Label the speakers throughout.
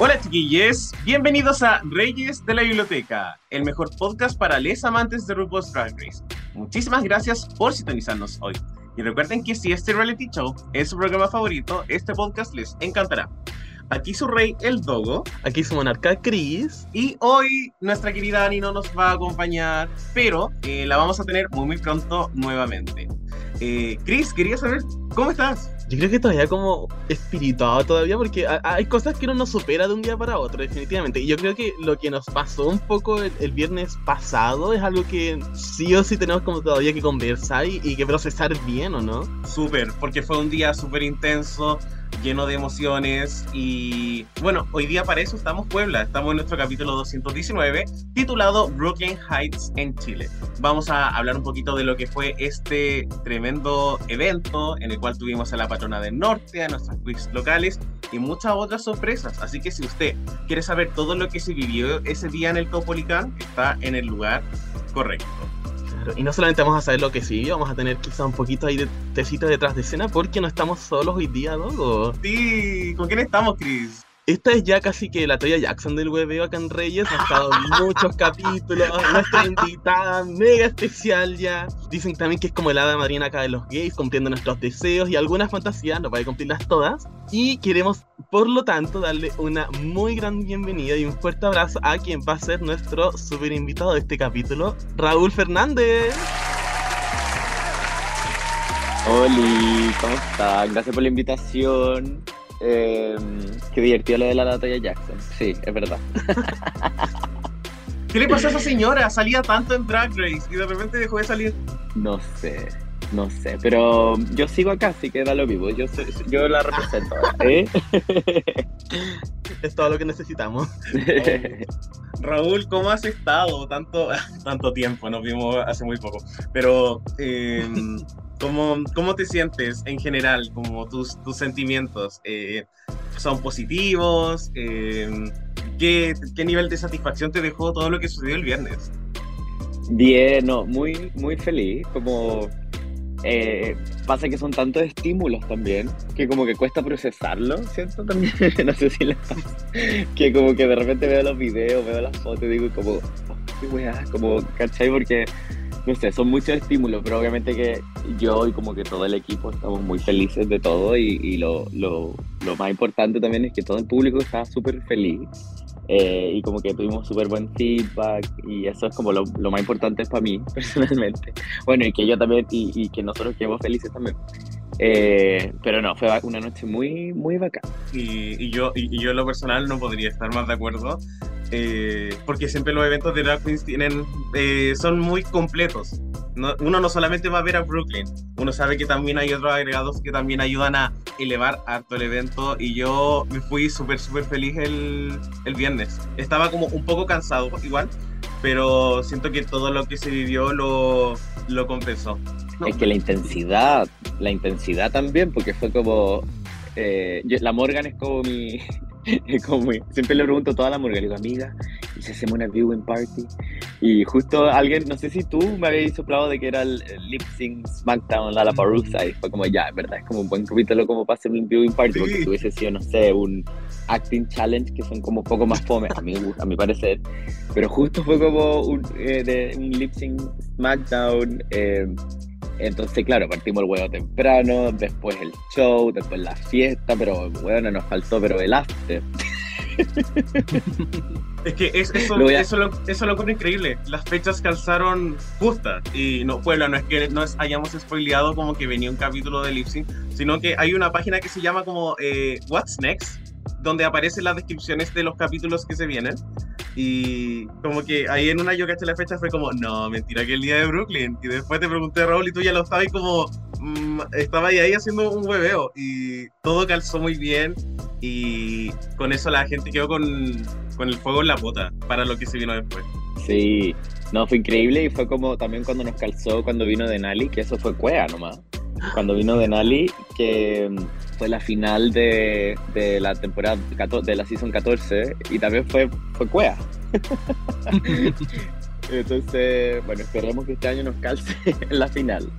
Speaker 1: Hola chiquillos, bienvenidos a Reyes de la Biblioteca, el mejor podcast para les amantes de RuPaul's Drag Race. Muchísimas gracias por sintonizarnos hoy. Y recuerden que si este reality show es su programa favorito, este podcast les encantará. Aquí su rey, el Dogo.
Speaker 2: Aquí su monarca, Chris.
Speaker 1: Y hoy nuestra querida Ani no nos va a acompañar, pero eh, la vamos a tener muy muy pronto nuevamente. Eh, Chris, quería saber, ¿cómo estás?
Speaker 2: Yo creo que todavía como espirituado todavía porque hay cosas que uno no supera de un día para otro, definitivamente. Y yo creo que lo que nos pasó un poco el, viernes pasado es algo que sí o sí tenemos como todavía que conversar y, y que procesar bien, ¿o no?
Speaker 1: Súper, porque fue un día súper intenso lleno de emociones y bueno, hoy día para eso estamos Puebla, estamos en nuestro capítulo 219 titulado Brooklyn Heights en Chile. Vamos a hablar un poquito de lo que fue este tremendo evento en el cual tuvimos a la patrona del norte, a nuestras quiz locales y muchas otras sorpresas. Así que si usted quiere saber todo lo que se vivió ese día en el Copolicán, está en el lugar correcto.
Speaker 2: Y no solamente vamos a saber lo que sigue, vamos a tener quizá un poquito ahí de tecita detrás de escena porque no estamos solos hoy día, Dogo.
Speaker 1: Sí, ¿con quién estamos, Chris?
Speaker 2: Esta es ya casi que la Toya Jackson del webeo acá en Reyes. Ha estado en muchos capítulos. Nuestra invitada mega especial ya. Dicen también que es como el hada madrina acá de los gays, cumpliendo nuestros deseos y algunas fantasías. No puede cumplirlas todas. Y queremos, por lo tanto, darle una muy gran bienvenida y un fuerte abrazo a quien va a ser nuestro super invitado de este capítulo, Raúl Fernández.
Speaker 3: Hola, ¿cómo estás? Gracias por la invitación. Eh, qué divertido lo de la Natalia Jackson. Sí, es verdad.
Speaker 1: ¿Qué le pasó a esa señora? Salía tanto en Drag Race y de repente dejó de salir.
Speaker 3: No sé, no sé, pero yo sigo acá, así que da lo vivo. Yo, yo la represento. ¿eh?
Speaker 2: es todo lo que necesitamos.
Speaker 1: Raúl, ¿cómo has estado? Tanto, tanto tiempo, nos vimos hace muy poco. Pero, eh, ¿Cómo, ¿Cómo, te sientes en general? Como tus, tus sentimientos eh, son positivos. Eh, ¿qué, ¿qué, nivel de satisfacción te dejó todo lo que sucedió el viernes?
Speaker 3: Bien, no, muy, muy feliz. Como eh, pasa que son tantos estímulos también que como que cuesta procesarlo, ¿cierto? También, no sé si pasa. Que como que de repente veo los videos, veo las fotos y digo como, oh, qué weá, como, ¿cachai? Porque no sé, son muchos estímulos, pero obviamente que yo y como que todo el equipo estamos muy felices de todo y, lo, lo, lo, más importante también es que todo el público está súper feliz eh, y como que tuvimos súper buen feedback y eso es como lo, lo, más importante para mí personalmente. Bueno, y que yo también y, y que nosotros quedemos felices también. Eh, pero no, fue una noche muy, muy bacán.
Speaker 1: Y, y yo, y, yo en lo personal no podría estar más de acuerdo. Eh, porque siempre los eventos de Drag Queens tienen, eh, son muy completos. Uno no solamente va a ver a Brooklyn, uno sabe que también hay otros agregados que también ayudan a elevar harto el evento y yo me fui súper, súper feliz el, el viernes. Estaba como un poco cansado igual, pero siento que todo lo que se vivió lo, lo compensó.
Speaker 3: Es que la intensidad, la intensidad también, porque fue como... Eh, la Morgan es como mi, como siempre le pregunto a toda la Morgan, digo, amiga, y si hacemos una viewing party. Y justo alguien, no sé si tú me habías soplado de que era el, Lip Sync SmackDown, la, la Parusa, y fue como, ya, en verdad, es como un buen capítulo como para hacer un viewing party, porque si hubiese sido, no sé, un acting challenge, que son como un poco más fome, a mi, a mi parecer. Pero justo fue como un, eh, de, un Lip Sync SmackDown. Eh, entonces, claro, partimos el huevo temprano, después el show, después la fiesta, pero bueno, nos faltó pero el after.
Speaker 1: Es que eso, lo, eso, lo, eso lo increíble. Las fechas calzaron justas. Y no, bueno, no es que nos hayamos spoileado como que venía un capítulo de Lipsing, sino que hay una página que se llama como eh, What's Next, donde aparecen las descripciones de los capítulos que se vienen. Y como que ahí en una yo caché la fecha fue como, no, mentira que el día de Brooklyn. Y después te pregunté, Raúl, y tú ya lo estabas como, mmm, estaba ahí haciendo un hueveo. Y todo calzó muy bien. Y con eso la gente quedó con, con el fuego en la bota para lo que se vino después.
Speaker 3: Sí, no, fue increíble y fue como también cuando nos calzó cuando vino Denali, que eso fue cuea nomás. Cuando vino Denali, que fue la final de, de la temporada de la season 14 y también fue, fue cuea. Entonces, bueno, esperemos que este año nos calce en la final.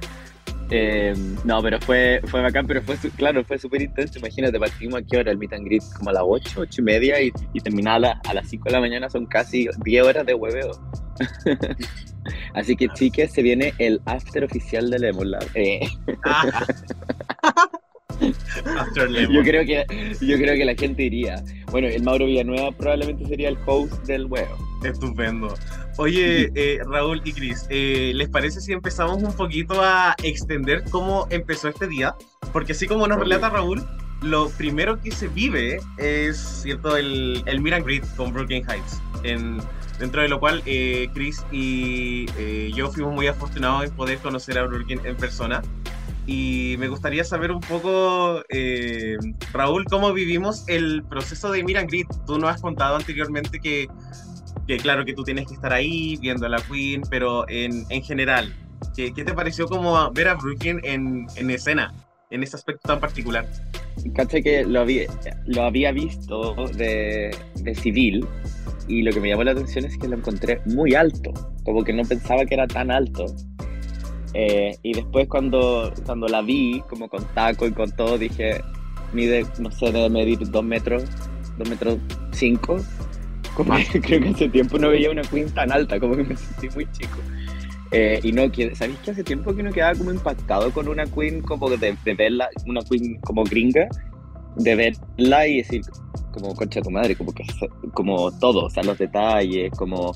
Speaker 3: Eh, no, pero fue, fue bacán, pero fue, claro, fue súper intenso. Imagínate, partimos a qué hora el meet and greet, como a las 8, 8 y media, y, y terminaba a, las 5 de la mañana, son casi 10 horas de hueveo. Así que, chicas, se viene el after oficial de Lemon Eh. Yo creo que yo creo que la gente iría. Bueno, el Mauro Villanueva probablemente sería el host del huevo.
Speaker 1: Estupendo. Oye, eh, Raúl y Cris, eh, ¿les parece si empezamos un poquito a extender cómo empezó este día? Porque así como nos relata Raúl, lo primero que se vive es, ¿cierto?, el, el and greet con Brooklyn Heights. En, dentro de lo cual eh, Chris y eh, yo fuimos muy afortunados en poder conocer a Brooklyn en persona. Y me gustaría saber un poco, eh, Raúl, cómo vivimos el proceso de Miran Grid. Tú nos has contado anteriormente que, que, claro, que tú tienes que estar ahí viendo a la Queen, pero en, en general, ¿qué, ¿qué, te pareció como ver a Brooklyn en, en escena, en ese aspecto tan particular?
Speaker 3: Caché que lo había, lo había visto de, de civil y lo que me llamó la atención es que lo encontré muy alto, como que no pensaba que era tan alto. Eh, y después cuando, cuando la vi, como con taco y con todo, dije, mide, no sé, debe medir dos metros, dos metros cinco. Como que creo que hace tiempo no veía una queen tan alta, como que me sentí muy chico. Eh, y no, ¿sabéis que hace tiempo que no quedaba como impactado con una queen, como de, de verla, una queen como gringa, de verla y decir, como concha de tu madre, como que como todo, o sea, los detalles, como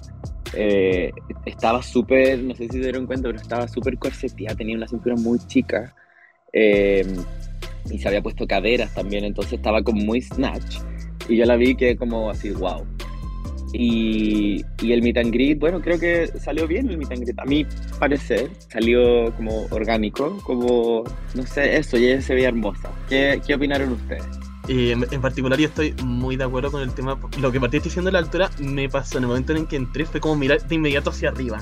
Speaker 3: eh, estaba súper, no sé si se dieron cuenta, pero estaba súper corseteada, tenía una cintura muy chica eh, y se había puesto caderas también, entonces estaba como muy snatch y yo la vi que como así, wow. Y, y, el meet and greet, bueno, creo que salió bien el meet and greet. A mí parecer, salió como orgánico, como, no sé, eso, y ella se veía hermosa. ¿Qué, qué opinaron ustedes?
Speaker 2: En, particular yo estoy muy de acuerdo con el tema. Lo que partiste diciendo de la altura me pasó en el momento en que entré, fue como mirar de inmediato hacia arriba.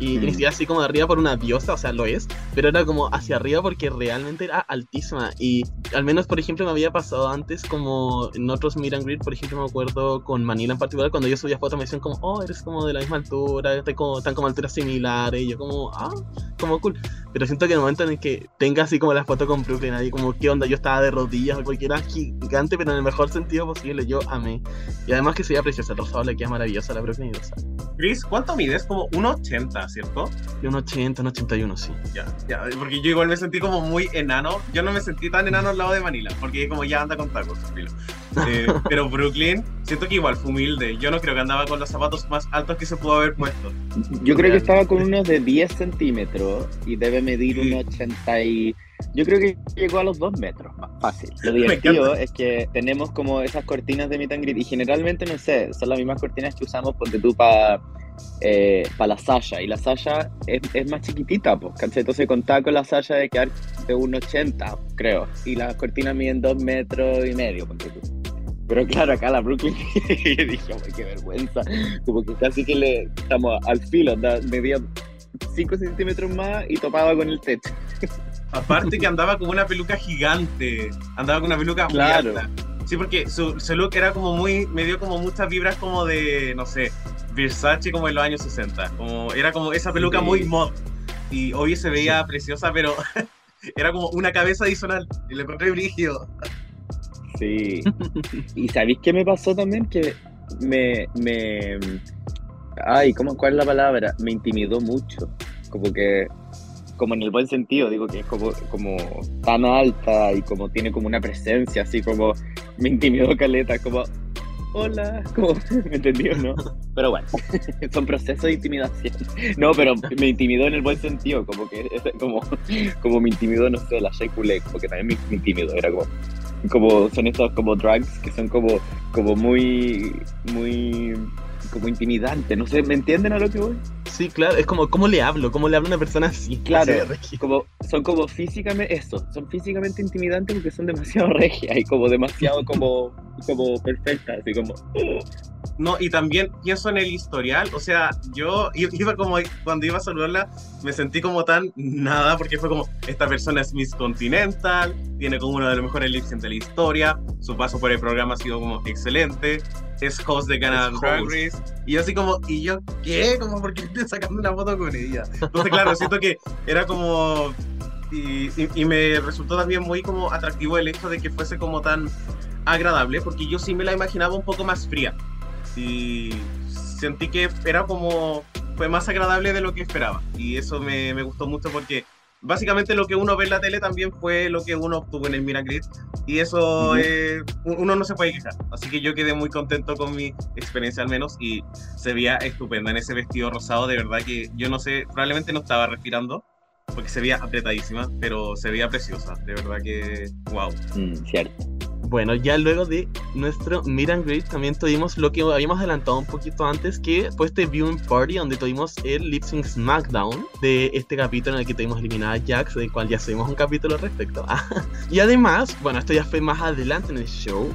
Speaker 2: Y mm. ni siquiera así como de arriba por una diosa, o sea, lo es, pero era como hacia arriba porque realmente era altísima. Y al menos, por ejemplo, me había pasado antes como en otros Meet and Greet, por ejemplo, me acuerdo con Manila en particular, cuando yo subía fotos me decían como, oh, eres como de la misma altura, están como, como alturas similares, y yo como, ah, como cool. Pero siento que en el momento en el que tenga así como la foto con Brooklyn, ahí como, ¿qué onda? Yo estaba de rodillas, porque era gigante, pero en el mejor sentido posible, yo amé. Y además que se veía preciosa, el rosado le queda maravillosa la Brooklyn
Speaker 1: y Chris, ¿cuánto mides? Como 1,80, ¿cierto?
Speaker 2: De un 80, un 81, sí.
Speaker 1: Ya, ya, porque yo igual me sentí como muy enano. Yo no me sentí tan enano al lado de Manila, porque como ya anda con tacos, eh, pero Brooklyn, siento que igual fue humilde. Yo no creo que andaba con los zapatos más altos que se pudo haber puesto.
Speaker 3: Yo creo que estaba con unos de 10 centímetros y debe medir un 80 y... Yo creo que llegó a los 2 metros, más fácil. Lo divertido es que tenemos como esas cortinas de meet and greet y generalmente, no sé, son las mismas cortinas que usamos porque tú para eh, para la Sasha. Y la Sasha es, es más chiquitita, pues, Entonces contaba con la Sasha de quedar de 1,80, creo. Y las cortinas miden 2 metros y medio, Pero claro, acá la Brooklyn, dije, qué vergüenza. Como que casi que le estamos al filo, medía 5 centímetros más y topaba con el techo.
Speaker 1: Aparte que andaba como una peluca gigante, andaba con una peluca claro. muy alta. Sí, porque su, su, look era como muy, me dio como muchas vibras como de, no sé, Versace como en los años 60. Como, era como esa peluca muy mod. Y hoy se veía preciosa, pero era como una cabeza adicional. Y le encontré brígido.
Speaker 3: Sí. ¿Y sabéis qué me pasó también? Que me, me... Ay, ¿cómo, ¿cuál es la palabra? Me intimidó mucho. Como que como en el buen sentido, digo que es como, como tan alta y como tiene como una presencia, así como me intimidó Caleta, como hola, como, ¿me entendió, no? Pero bueno, son procesos de intimidación. No, pero me intimidó en el buen sentido, como que, como, como me intimidó, no sé, la Shea como que también me, intimidó, era como, como, son estos como drugs que son como, como muy, muy, como intimidantes, no sé, ¿me entienden a lo que voy?
Speaker 2: Sí, claro, es como, ¿cómo le hablo? ¿Cómo le hablo a una persona así?
Speaker 3: Claro,
Speaker 2: Así regia.
Speaker 3: como, son como físicamente, eso, son físicamente intimidantes porque son demasiado regias y como demasiado como, como perfectas, así como...
Speaker 1: No, y también pienso en el historial, o sea, yo i- iba como, cuando iba a saludarla, me sentí como tan nada, porque fue como, esta persona es Miss Continental, tiene como uno de los mejores lip sync de la historia, su paso por el programa ha sido como excelente, es host de Canada
Speaker 2: Es
Speaker 1: Drag. Race, y yo así como, ¿y yo qué? Como, ¿por qué estoy sacando una foto con ella? Entonces, claro, siento que era como... Y, y- y me resultó también muy como atractivo el hecho de que fuese como tan agradable, porque yo sí me la imaginaba un poco más fría y sentí que era como fue más agradable de lo que esperaba y eso me, me gustó mucho porque básicamente lo que uno ve en la tele también fue lo que uno obtuvo en el Miracrit y eso eh, uno no se puede quejar. Así que yo quedé muy contento con mi experiencia al menos y se veía estupenda en ese vestido rosado. De verdad que yo no sé probablemente no estaba respirando porque se veía apretadísima pero se veía preciosa. De verdad que wow
Speaker 3: Mm, cierto.
Speaker 2: Bueno, ya luego de nuestro Meet and también tuvimos lo que habíamos adelantado un poquito antes, que fue este viewing party donde tuvimos el Lip Sync Smackdown de este capítulo en el que tuvimos eliminada a Jax, del cual ya hacemos un capítulo respecto. y además, bueno, esto ya fue más adelante en el show.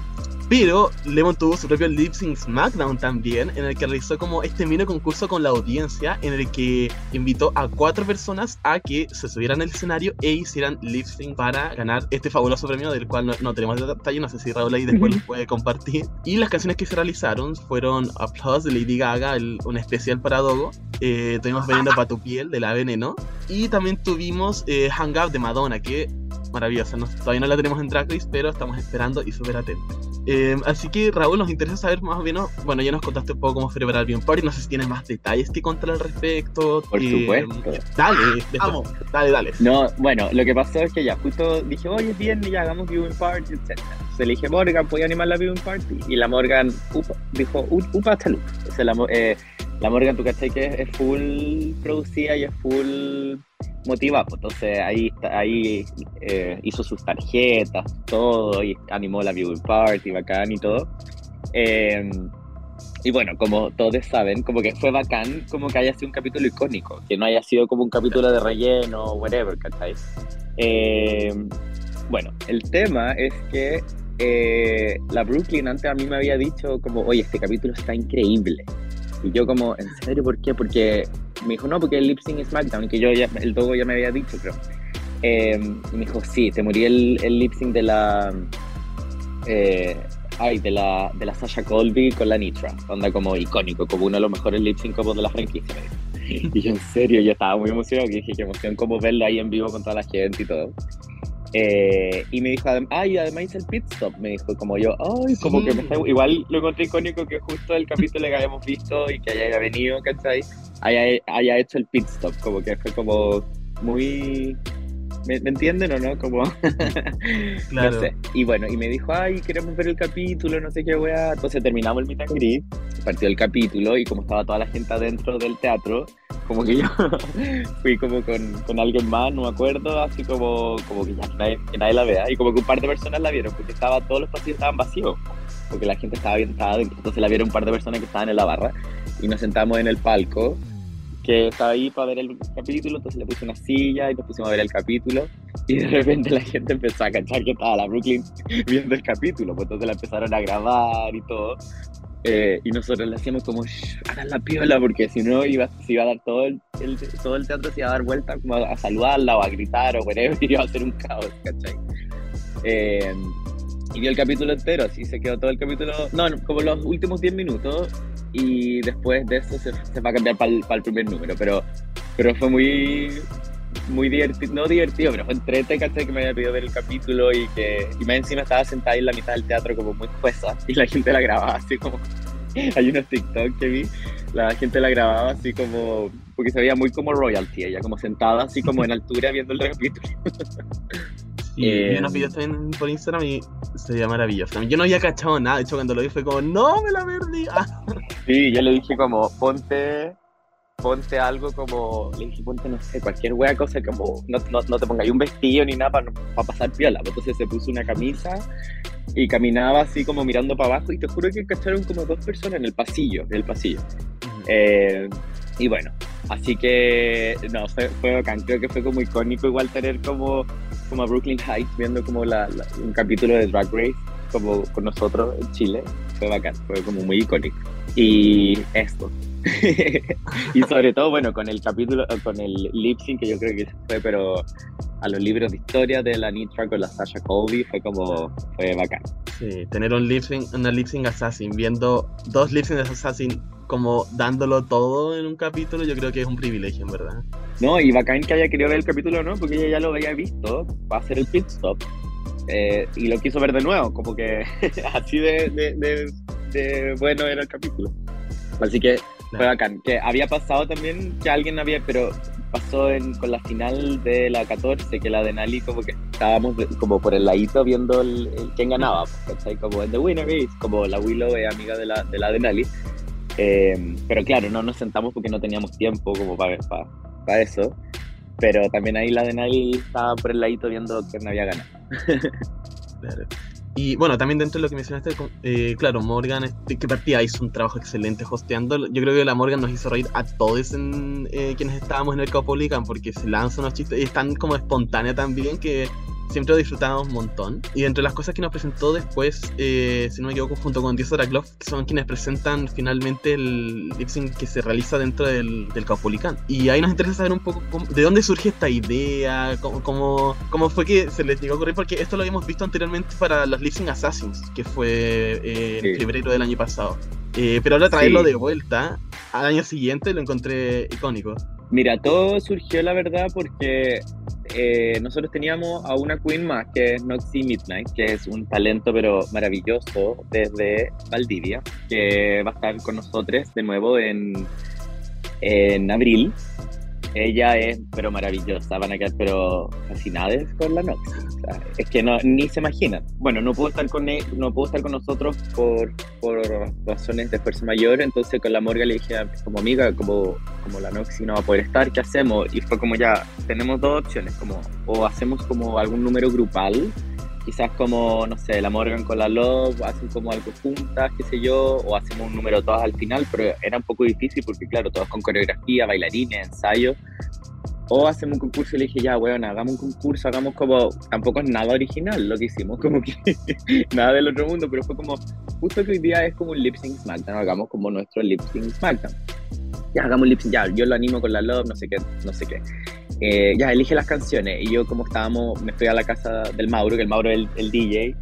Speaker 2: Pero Lemon tuvo su propio Lip Sync Smackdown también, en el que realizó como este mini concurso con la audiencia, en el que invitó a cuatro personas a que se subieran al escenario e hicieran lip sync para ganar este fabuloso premio, del cual no, no tenemos detalle, no sé si Raúl ahí después lo puede compartir. Y las canciones que se realizaron fueron Applause de Lady Gaga, el- un especial para Dogo, eh, tuvimos Veneno para tu piel de la Veneno, y también tuvimos eh, Hang Up de Madonna, que maravillosa, no- todavía no la tenemos en Drag Race, pero estamos esperando y súper atentos. Eh, así que Raúl, nos interesa saber más o menos, bueno, ya nos contaste un poco cómo fue preparar bien party, no sé si tienes más detalles que contar al respecto.
Speaker 3: Por
Speaker 2: eh,
Speaker 3: supuesto.
Speaker 2: Dale, después-
Speaker 1: Vamos.
Speaker 2: dale, dale.
Speaker 3: No, bueno, lo que pasó es que ya justo dije, oye, es viernes, ya hagamos viewing party, etc. Entonces le dije, Morgan, ¿puedo animar la viewing party? Y la Morgan upa, dijo, "U- upa, hasta lupa. O sea, la, eh, la Morgan, tú cachai que es, full producida y es full motivada. pues, Entonces ahí, ahí eh, hizo sus tarjetas, todo, y animó la viewing party, bacán y todo. Eh, y bueno, como todos saben, como que fue bacán como que haya sido un capítulo icónico, que no haya sido como un capítulo de relleno, whatever, ¿cachai? Eh, bueno, el tema es que eh, la Brooklyn antes a mí me había dicho como, oye, este capítulo está increíble. Y yo como, ¿en serio por qué? Porque me dijo, no, porque el lip sync es SmackDown, que yo ya, el Dogo ya me había dicho, creo. Eh, y me dijo, sí, te morí el, el lip sync de la... eh, ay, de la, de la Sasha Colby con la Nitra. Onda como icónico, como uno de los mejores lip sync como de la franquicia. Y yo en serio, yo estaba muy emocionado, que dije, qué emoción como verlo ahí en vivo con toda la gente y todo. Eh, y me dijo, ay, además hice el pit stop. Me dijo, como yo, ay, como que me está- igual lo encontré icónico que justo el capítulo que habíamos visto y que haya venido, ¿cachai? Haya, haya hecho el pit stop, como que fue como muy. ¿Me, me entienden o no? Como.
Speaker 2: Claro.
Speaker 3: No sé. Y bueno, y me dijo, ay, queremos ver el capítulo, no sé qué weá. Entonces terminamos el meet and greet, partió el capítulo y como estaba toda la gente adentro del teatro, como que yo fui como con, con alguien más, no me acuerdo, así como, como que ya nadie, que nadie la vea. Y como que un par de personas la vieron, porque estaba, todos los pasillos estaban vacíos, porque la gente estaba bien, estaba adentro. Entonces la vieron un par de personas que estaban en la barra y nos sentamos en el palco que estaba ahí para ver el capítulo, entonces le puse una silla y nos pusimos a ver el capítulo y de repente la gente empezó a cachar que estaba la Brooklyn viendo el capítulo, pues entonces la empezaron a grabar y todo. Eh, y nosotros le hacíamos como, "Shh, hagan la piola, porque si no iba, se iba a dar todo el, el- todo el teatro, se iba a dar vuelta como a, a saludarla o a gritar o whatever, y iba a ser un caos, ¿cachai? Eh, y vio el capítulo entero, así se quedó todo el capítulo, no, como los últimos 10 minutos, y después de eso se, va a cambiar para el, primer número, pero, pero fue muy, muy divertido, no divertido, pero fue entrete. Que me había pedido ver el capítulo y que y más encima estaba sentada en la mitad del teatro como muy jueza y la gente la grababa así como... Hay unos TikTok que vi, la gente la grababa así como... Porque se veía muy como royalty, ella como sentada así como en altura viendo el capítulo.
Speaker 2: Y
Speaker 3: Eh,
Speaker 2: vi unos videos también por Instagram y se veía maravilloso. Yo no había cachado nada, de hecho cuando lo vi fue como, no, me la perdí. Ah,
Speaker 3: Sí, yo le dije como, ponte, ponte algo como, le dije, ponte, no sé, cualquier wea cosa como, no, no, no te pongáis un vestido ni nada para pasar piola. Entonces se puso una camisa y caminaba así como mirando para abajo y te juro que cacharon como dos personas en el pasillo, en el pasillo. Eh, y bueno, Así que, no, fue, fue bacán. Creo que fue como icónico igual tener como, como a Brooklyn Heights viendo como la, un capítulo de Drag Race como con nosotros en Chile. Fue bacán, fue como muy icónico. Y esto. y sobre todo, bueno, con el capítulo, con el lip sync, que yo creo que fue, pero a los libros de historia de la Nitra con la Sasha Colby, fue como, fue bacán.
Speaker 2: Sí, tener un lip sync, una lip sync assassin, viendo dos lip sync de assassin como dándolo todo en un capítulo, yo creo que es un privilegio, en verdad.
Speaker 3: No, y bacán que haya querido ver el capítulo, ¿no? Porque ella ya lo había visto, va a hacer el pit stop. Eh, y lo quiso ver de nuevo, como que así de, de, de, bueno era el capítulo. Así que fue bacán. Que había pasado también que alguien había, pero pasó en, con la final de la 14, que la de Nali como que estábamos como por el ladito viendo el, quién ganaba, ¿cachai? Como en The Winner is, como la Willow es amiga de la de, la de Nali. Eh, pero claro, no nos sentamos porque no teníamos tiempo como para, para, para eso. Pero también ahí la de Nali estaba por el ladito viendo quién había ganado.
Speaker 2: claro. Y bueno, también dentro de lo que mencionaste, eh, claro, Morgan, este, que partía hizo un trabajo excelente hosteando. Yo creo que la Morgan nos hizo reír a todos eh, quienes estábamos en el Caupolicán, porque se lanza unos chistes y es tan como espontánea también que siempre disfrutamos un montón. Y entre las cosas que nos presentó después, eh, si no me equivoco, junto con Dios Araclov, que son quienes presentan finalmente el lip que se realiza dentro del, del Caupolicán. Y ahí nos interesa saber un poco de dónde surge esta idea, cómo, cómo, cómo, fue que se les llegó a ocurrir, porque esto lo habíamos visto anteriormente para los lip Assassins, que fue eh, en febrero del año pasado. Eh, pero ahora traerlo de vuelta al año siguiente lo encontré icónico.
Speaker 3: Mira, todo surgió la verdad porque eh, nosotros teníamos a una queen más, que es Noxy Midnight, que es un talento pero maravilloso desde Valdivia, que va a estar con nosotros de nuevo en, en abril. Ella es pero maravillosa, van a quedar pero fascinadas con la Noxy. es que no, ni se imaginan. Bueno, no puedo estar con, no puedo estar con nosotros por, por razones de fuerza mayor, entonces con la Morga le dije como amiga, como, como la Noxy no va a poder estar, ¿qué hacemos? Y fue como ya, tenemos dos opciones, como o hacemos como algún número grupal, quizás como, no sé, la Morgan con la Love, hacen como algo juntas, qué sé yo, o hacemos un número todas al final, pero era un poco difícil porque, claro, todos con coreografía, bailarines, ensayos. O hacemos un concurso y le dije, ya, weón, hagamos un concurso, hagamos como. Tampoco es nada original lo que hicimos, como que nada del otro mundo, pero fue como. Justo que hoy día es como un lip sync SmackDown, hagamos como nuestro lip sync SmackDown. Ya, hagamos un lip sync, ya, yo lo animo con la Love, no sé qué, no sé qué. Eh, ya, elige las canciones. Y yo, como estábamos, me fui a la casa del Mauro, que el Mauro es el, DJ,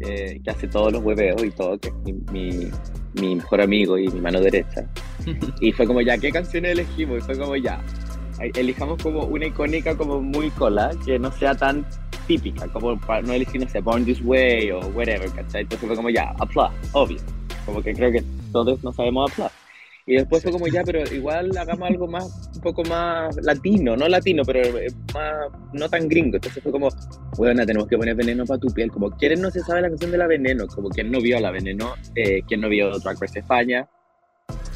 Speaker 3: eh, que hace todos los hueveos y todo, que es mi, mi, mejor amigo y mi mano derecha. y fue como, ya, ¿qué canciones elegimos? Y fue como, ya, elijamos como una icónica como muy cola, que no sea tan típica, como para no elegir, no sé, Born This Way o whatever, ¿cachai? Entonces fue como, ya, Applause, obvio. Como que creo que todos no sabemos Applause. Y después fue como ya, pero igual hagamos algo más, un poco más latino, no latino, pero eh, más, no tan gringo. Entonces fue como, bueno, tenemos que poner veneno para tu piel. Como, ¿quién no se sabe la canción de la veneno? Como, ¿quién no vio la veneno? Eh, ¿Quién no vio Drag Race España?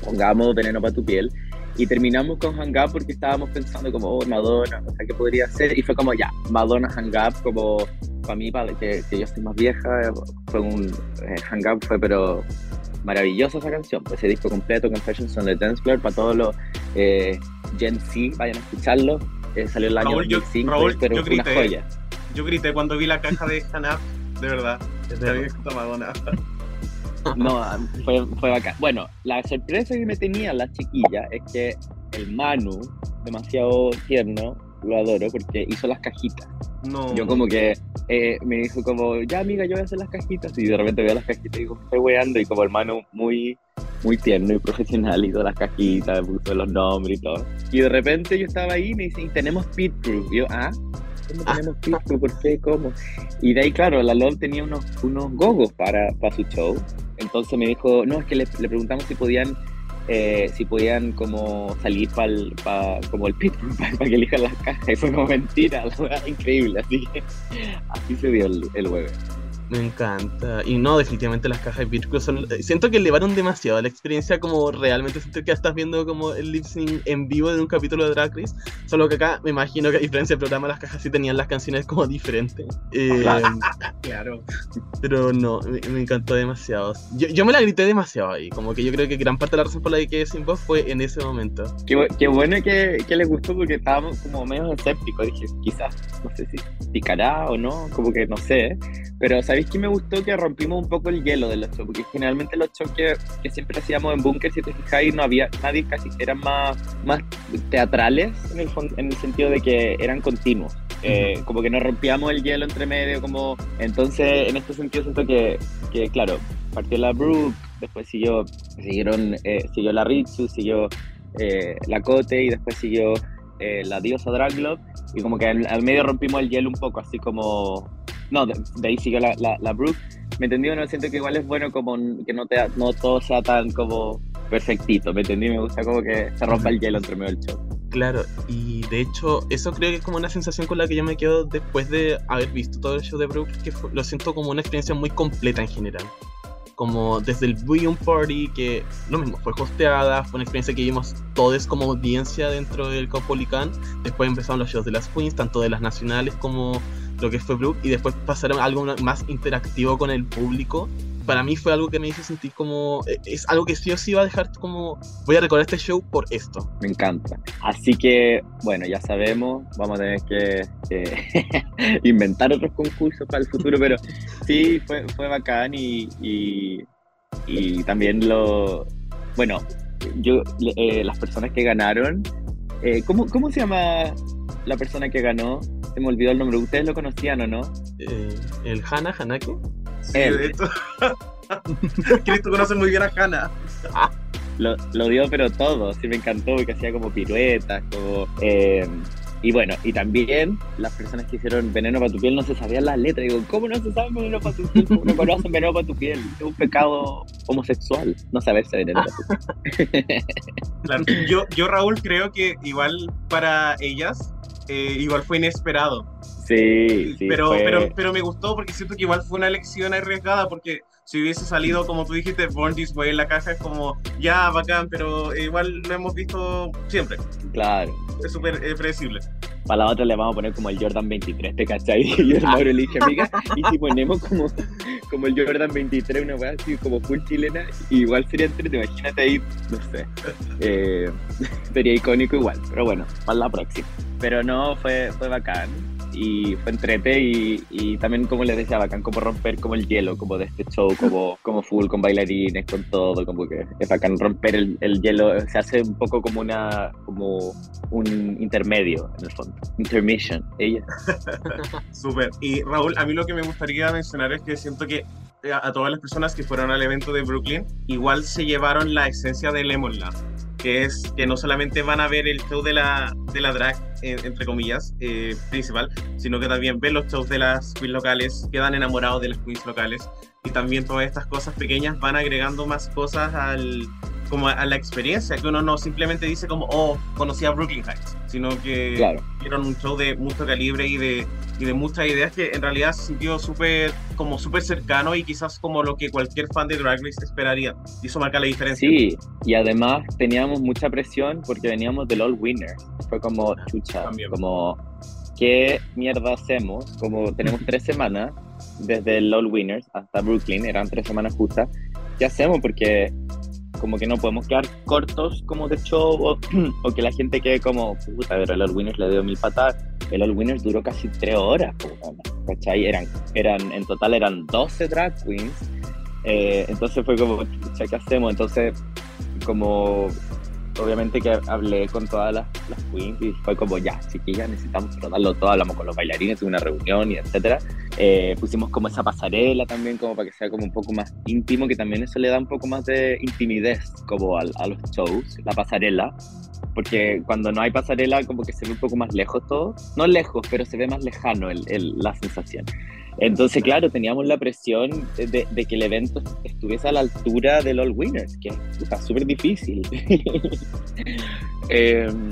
Speaker 3: Pongamos veneno para tu piel. Y terminamos con Hang Up porque estábamos pensando como, oh, Madonna, o sea, ¿qué podría ser? Y fue como, ya, Madonna Hang Up, como para mí, para que, que yo soy más vieja, fue un eh, Hang Up, fue pero maravillosa esa canción, pues ese disco completo, Confessions on the Dance Floor, para todos los eh, Gen Z, vayan a escucharlo. Eh, salió el año Raúl, 2005,
Speaker 1: Raúl,
Speaker 3: pero
Speaker 1: yo grité,
Speaker 3: una joya.
Speaker 1: Yo grité cuando vi la caja de Hanap, de verdad. De Madonna.
Speaker 3: No, fue, fue bacán. Bueno, la sorpresa que me tenía la chiquilla es que el Manu, demasiado tierno, lo adoro porque hizo las cajitas.
Speaker 1: No.
Speaker 3: Yo como que eh, me dijo como, ya amiga, yo voy a hacer las cajitas. Y de repente veo las cajitas y digo, estoy weando. Y como hermano muy, muy tierno y profesional hizo las cajitas, puso los nombres y todo. Y de repente yo estaba ahí y me dice, y tenemos pit crew. Y yo, ah, ¿cómo ah. tenemos pit crew? ¿Por qué? ¿Cómo? Y de ahí, claro, la LOL tenía unos, unos gogos para, para su show. Entonces me dijo, no, es que le, le preguntamos si podían eh, si podían como salir para como el pit para que elijan las cajas. Y fue como mentira la verdad increíble así que así se dio el, el
Speaker 2: Me encanta. Y no, definitivamente las cajas de son. Eh, siento que elevaron demasiado la experiencia, como realmente siento que estás viendo como el lip sync en vivo de un capítulo de Drag Race. Solo que acá me imagino que a diferencia del programa, las cajas sí tenían las canciones como diferentes. Eh,
Speaker 1: claro.
Speaker 2: Pero no, me, encantó demasiado. Yo, yo, me la grité demasiado ahí. Como que yo creo que gran parte de la razón por la que quedé sin voz fue en ese momento.
Speaker 3: Qué, qué bueno que, que les gustó porque estábamos como medio escépticos. Dije, quizás, no sé si picará o no, como que no sé. Pero ¿sabéis que me gustó? Que rompimos un poco el hielo de los shows, porque generalmente los shows que, que siempre hacíamos en Bunker, si te fijáis, no había nadie, casi eran más, más teatrales en el, en el sentido de que eran continuos. Eh, como que no rompíamos el hielo entre medio, como... Entonces, en este sentido siento que, que claro, partió la Brooke, después siguió, siguieron, eh, siguió la Ritsu, siguió eh, la Cote y después siguió eh, la diosa Draglove y como que al, medio rompimos el hielo un poco, así como... No, de, ahí siguió la, la, Brooke. ¿Me entendí? No siento que igual es bueno como que no, te, no todo sea tan como perfectito, ¿me entendí? Me gusta como que se rompa el hielo entre medio del show.
Speaker 2: Claro, y de hecho eso creo que es como una sensación con la que yo me quedo después de haber visto todo el show de Brooke, que lo siento como una experiencia muy completa en general como desde el Viewing Party, que lo mismo, fue hosteada, fue una experiencia que vimos todos como audiencia dentro del Caupolicán. Después empezaron los shows de las Queens, tanto de las nacionales como lo que fue Brooke, y después pasaron algo más interactivo con el público, para mí fue algo que me hizo sentir como. Eh, es algo que sí o sí va a dejar como. Voy a recordar este show por esto.
Speaker 3: Me encanta. Así que, bueno, ya sabemos, vamos a tener que inventar otros concursos para el futuro, pero sí, fue, fue bacán y, y, también lo. Bueno, yo, eh, las personas que ganaron. Eh, ¿cómo, ¿Cómo se llama la persona que ganó? Se me olvidó el nombre. ¿Ustedes lo conocían o no?
Speaker 2: el Hana Hanake.
Speaker 1: Sí, de hecho. Cristo conoce muy bien a Hannah.
Speaker 3: Lo, lo, dio pero todo, sí me encantó porque hacía como piruetas, como... Eh, y bueno, y también las personas que hicieron Veneno para tu piel no se sabían las letras. Digo, ¿cómo no se sabe Veneno para tu piel? ¿Cómo no conocen Veneno para tu piel? Es un pecado homosexual no saberse Veneno para tu piel.
Speaker 1: Claro, yo, yo, Raúl, creo que igual para ellas, eh, igual fue inesperado.
Speaker 3: Sí, sí.
Speaker 1: Pero, pero, pero me gustó porque siento que igual fue una elección arriesgada porque si hubiese salido, como tú dijiste, Born This Way en la caja, es como, ya, bacán, pero igual lo hemos visto siempre.
Speaker 3: Claro.
Speaker 1: Es súper predecible.
Speaker 3: Para la otra le vamos a poner como el Jordan 23, ¿te cachai? Y yo Mauro le dije, amiga, y si ponemos como, como el Jordan 23, una weá así como full chilena, igual sería te imagínate ahí, no sé. Eh, sería icónico igual, pero bueno, para la próxima. Pero no, fue, fue bacán y fue entrete y, y, también como les decía bacán como romper como el hielo como de este show como, como full con bailarines con todo como que es bacán romper el, el hielo se hace un poco como una como un intermedio en el fondo intermission ella.
Speaker 1: Súper. Y Raúl a mí lo que me gustaría mencionar es que siento que eh, a, todas las personas que fueron al evento de Brooklyn igual se llevaron la esencia de Lemonland que es que no solamente van a ver el show de la, de la drag, entre comillas, eh, principal, sino que también ven los shows de las queens locales, quedan enamorados de las queens locales, y también todas estas cosas pequeñas van agregando más cosas al, como a la experiencia, que uno no simplemente dice como, oh, conocí a Brooklyn Heights, sino que claro. vieron un show de mucho calibre y de, y de muchas ideas que en realidad se sintió súper como súper cercano y quizás como lo que cualquier fan de Drag Race esperaría. Y eso marca la diferencia.
Speaker 3: Sí, y además teníamos mucha presión porque veníamos del All Winner. Fue como, chucha, como, ¿qué mierda hacemos? Como tenemos tres semanas desde el All Winners hasta Brooklyn, eran tres semanas justas. ¿Qué hacemos? Porque como que no podemos quedar cortos como de show o, que la gente quede como, puta, pero el All Winners le dio mil patadas. El All Winners duró casi tres horas, ¿cachai? Eran, eran, en total eran 12 drag queens. Eh, entonces fue como, ¿qué hacemos? Entonces, como obviamente que hablé con todas las, las queens y fue como, ya, chiquillas, necesitamos rodarlo todo, hablamos con los bailarines, tuve una reunión y etcétera. Eh, pusimos como esa pasarela también, como para que sea como un poco más íntimo, que también eso le da un poco más de intimidez como a, a los shows, la pasarela. Porque cuando no hay pasarela, como que se ve un poco más lejos todo. No lejos, pero se ve más lejano el, el, la sensación. Entonces, claro, teníamos la presión de, que el evento estuviese a la altura del All Winners, que es súper difícil. Em,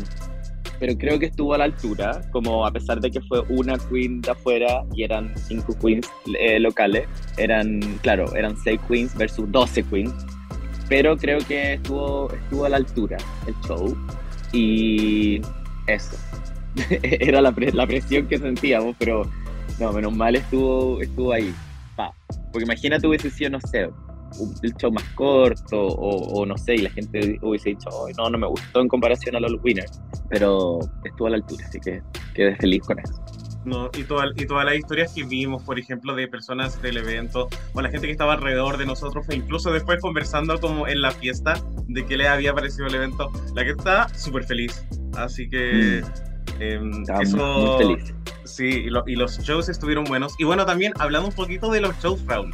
Speaker 3: pero creo que estuvo a la altura, como a pesar de que fue una queen de afuera y eran cinco queens eh, locales, eran, claro, eran seis queens versus 12 queens, pero creo que estuvo, estuvo a la altura el show y eso. Era la, la presión que sentíamos, pero no, menos mal estuvo, estuvo ahí. Porque imagínate hubiese sido, no sé, el show más corto o, no sé, y la gente hubiese dicho, no, no me gustó en comparación a los winners, pero estuvo a la altura, así que quedé feliz con eso.
Speaker 1: No, y, toda, y todas las historias que vimos, por ejemplo, de personas del evento, o la gente que estaba alrededor de nosotros, e incluso después conversando como en la fiesta de qué le había parecido el evento, la que está súper feliz. Así que...
Speaker 3: Mm. Em, eso, muy feliz.
Speaker 1: Sí, y, y, los shows estuvieron buenos. Y bueno, también hablando un poquito de los shows, Raúl.